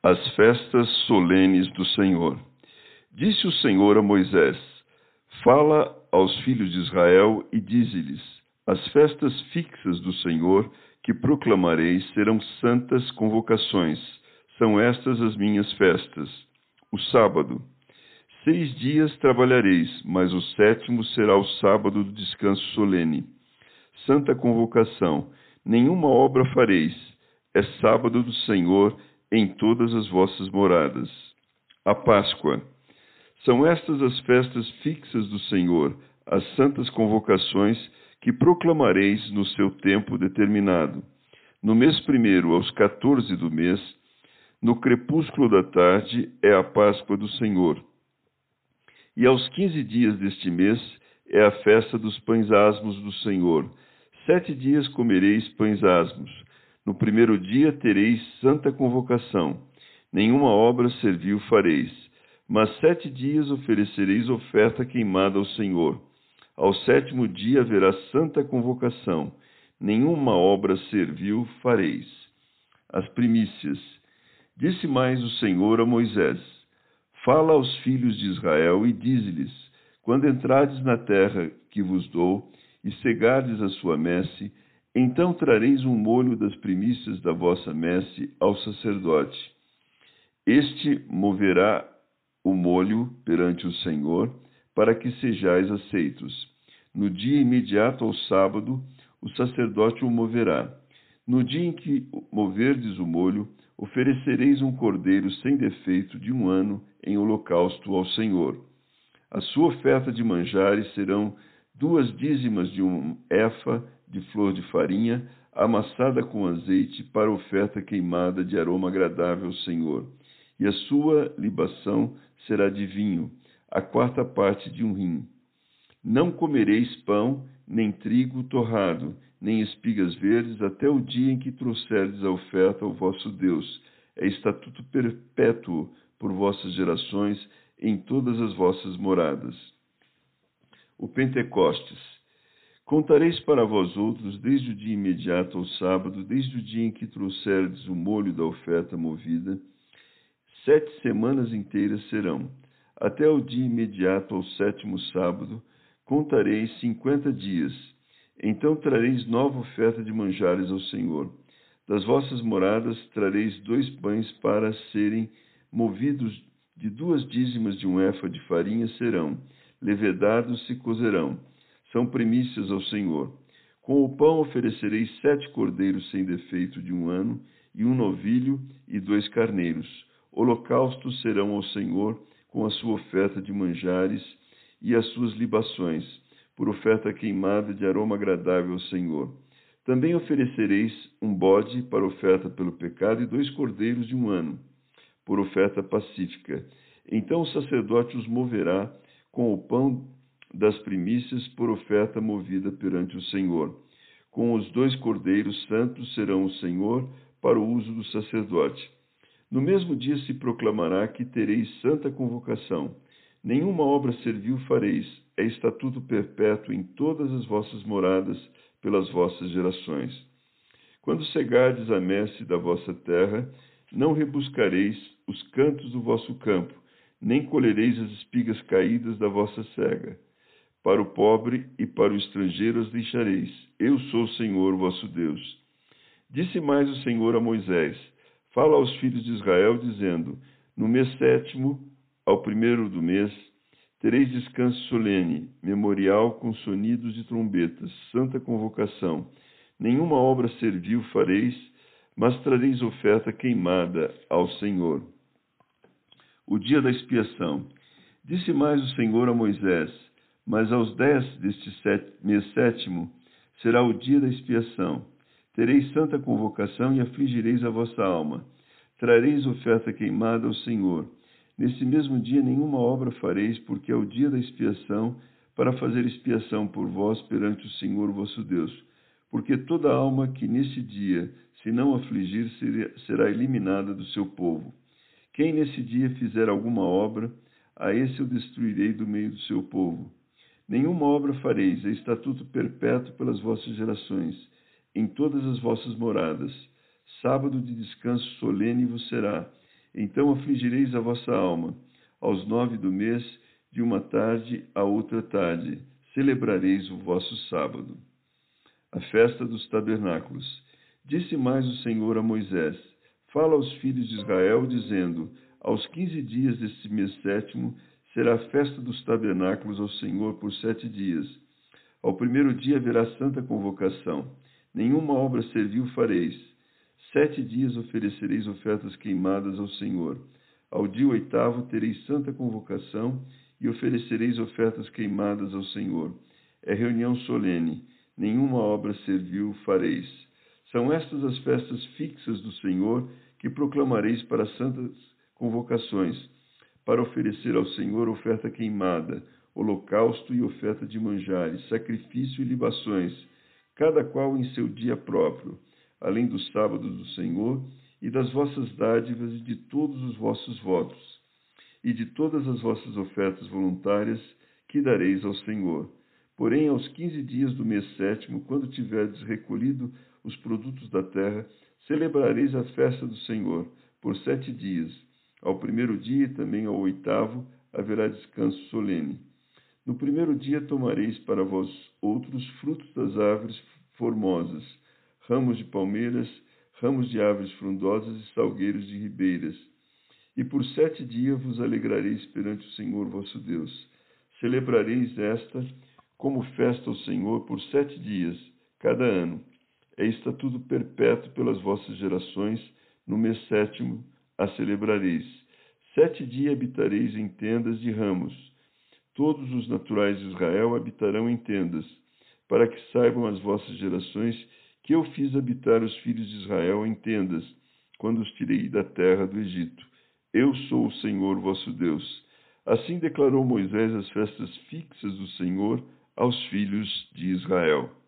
As festas solenes do Senhor. Disse o Senhor a Moisés: Fala aos filhos de Israel e dize-lhes: As festas fixas do Senhor que proclamarei serão santas convocações. São estas as minhas festas. O sábado. Seis dias trabalhareis, mas o sétimo será o sábado do descanso solene. Santa convocação. Nenhuma obra fareis é sábado do Senhor em todas as vossas moradas. A Páscoa. São estas as festas fixas do Senhor, as santas convocações que proclamareis no seu tempo determinado. No mês primeiro, aos quatorze do mês, no crepúsculo da tarde, é a Páscoa do Senhor. E aos quinze dias deste mês é a festa dos pães asmos do Senhor. Sete dias comereis pães asmos no primeiro dia tereis santa convocação, nenhuma obra servil fareis, mas sete dias oferecereis oferta queimada ao Senhor. Ao sétimo dia haverá santa convocação, nenhuma obra servil fareis. As primícias. Disse mais o Senhor a Moisés: Fala aos filhos de Israel e dize-lhes: Quando entrardes na terra que vos dou e cegardes a sua messe, então trareis um molho das primícias da vossa messe ao sacerdote. Este moverá o molho perante o Senhor, para que sejais aceitos. No dia imediato ao sábado, o sacerdote o moverá. No dia em que moverdes o molho, oferecereis um cordeiro sem defeito de um ano em holocausto ao Senhor. A sua oferta de manjares serão duas dízimas de um efa de flor de farinha, amassada com azeite, para oferta queimada de aroma agradável ao Senhor. E a sua libação será de vinho, a quarta parte de um rim. Não comereis pão, nem trigo torrado, nem espigas verdes, até o dia em que trouxerdes a oferta ao vosso Deus. É estatuto perpétuo por vossas gerações em todas as vossas moradas. O Pentecostes. Contareis para vós outros, desde o dia imediato ao sábado, desde o dia em que trouxerdes o molho da oferta movida, sete semanas inteiras serão. Até o dia imediato ao sétimo sábado, contareis cinquenta dias. Então trareis nova oferta de manjares ao Senhor. Das vossas moradas trareis dois pães para serem movidos de duas dízimas de um efa de farinha serão, levedados se cozerão são primícias ao Senhor. Com o pão oferecereis sete cordeiros sem defeito de um ano, e um novilho e dois carneiros. Holocaustos serão ao Senhor com a sua oferta de manjares e as suas libações, por oferta queimada de aroma agradável ao Senhor. Também oferecereis um bode para oferta pelo pecado e dois cordeiros de um ano, por oferta pacífica. Então o sacerdote os moverá com o pão das primícias por oferta movida perante o Senhor. Com os dois cordeiros santos serão o Senhor para o uso do sacerdote. No mesmo dia se proclamará que tereis santa convocação. Nenhuma obra servil fareis, é estatuto perpétuo em todas as vossas moradas pelas vossas gerações. Quando cegardes a messe da vossa terra, não rebuscareis os cantos do vosso campo, nem colhereis as espigas caídas da vossa cega para o pobre e para o estrangeiro as deixareis. Eu sou o Senhor vosso Deus. Disse mais o Senhor a Moisés: Fala aos filhos de Israel, dizendo: No mês sétimo, ao primeiro do mês, tereis descanso solene, memorial com sonidos de trombetas, santa convocação. Nenhuma obra servil fareis, mas trareis oferta queimada ao Senhor. O dia da expiação. Disse mais o Senhor a Moisés: mas aos dez deste mês sétimo será o dia da expiação. Tereis santa convocação e afligireis a vossa alma. Trareis oferta queimada ao Senhor. Nesse mesmo dia nenhuma obra fareis, porque é o dia da expiação, para fazer expiação por vós perante o Senhor vosso Deus. Porque toda alma que nesse dia se não afligir será eliminada do seu povo. Quem nesse dia fizer alguma obra, a esse eu destruirei do meio do seu povo. Nenhuma obra fareis, é estatuto perpétuo pelas vossas gerações, em todas as vossas moradas. Sábado de descanso solene vos será. Então afligireis a vossa alma. Aos nove do mês, de uma tarde a outra tarde, celebrareis o vosso sábado. A festa dos tabernáculos. Disse mais o Senhor a Moisés: Fala aos filhos de Israel, dizendo: Aos quinze dias deste mês sétimo será a festa dos tabernáculos ao Senhor por sete dias. Ao primeiro dia haverá santa convocação. Nenhuma obra servil fareis. Sete dias oferecereis ofertas queimadas ao Senhor. Ao dia oitavo tereis santa convocação e oferecereis ofertas queimadas ao Senhor. É reunião solene. Nenhuma obra servil fareis. São estas as festas fixas do Senhor que proclamareis para santas convocações para oferecer ao Senhor oferta queimada, holocausto e oferta de manjares, sacrifício e libações, cada qual em seu dia próprio, além dos sábados do Senhor e das vossas dádivas e de todos os vossos votos, e de todas as vossas ofertas voluntárias que dareis ao Senhor. Porém, aos quinze dias do mês sétimo, quando tiverdes recolhido os produtos da terra, celebrareis a festa do Senhor por sete dias ao primeiro dia e também ao oitavo haverá descanso solene. No primeiro dia tomareis para vós outros frutos das árvores formosas, ramos de palmeiras, ramos de árvores frondosas e salgueiros de ribeiras. E por sete dias vos alegrareis perante o Senhor vosso Deus. Celebrareis esta como festa ao Senhor por sete dias, cada ano. É estatuto perpétuo pelas vossas gerações, no mês sétimo a celebrareis. Sete dias habitareis em tendas de ramos. Todos os naturais de Israel habitarão em tendas, para que saibam as vossas gerações que eu fiz habitar os filhos de Israel em tendas, quando os tirei da terra do Egito. Eu sou o Senhor vosso Deus. Assim declarou Moisés as festas fixas do Senhor aos filhos de Israel.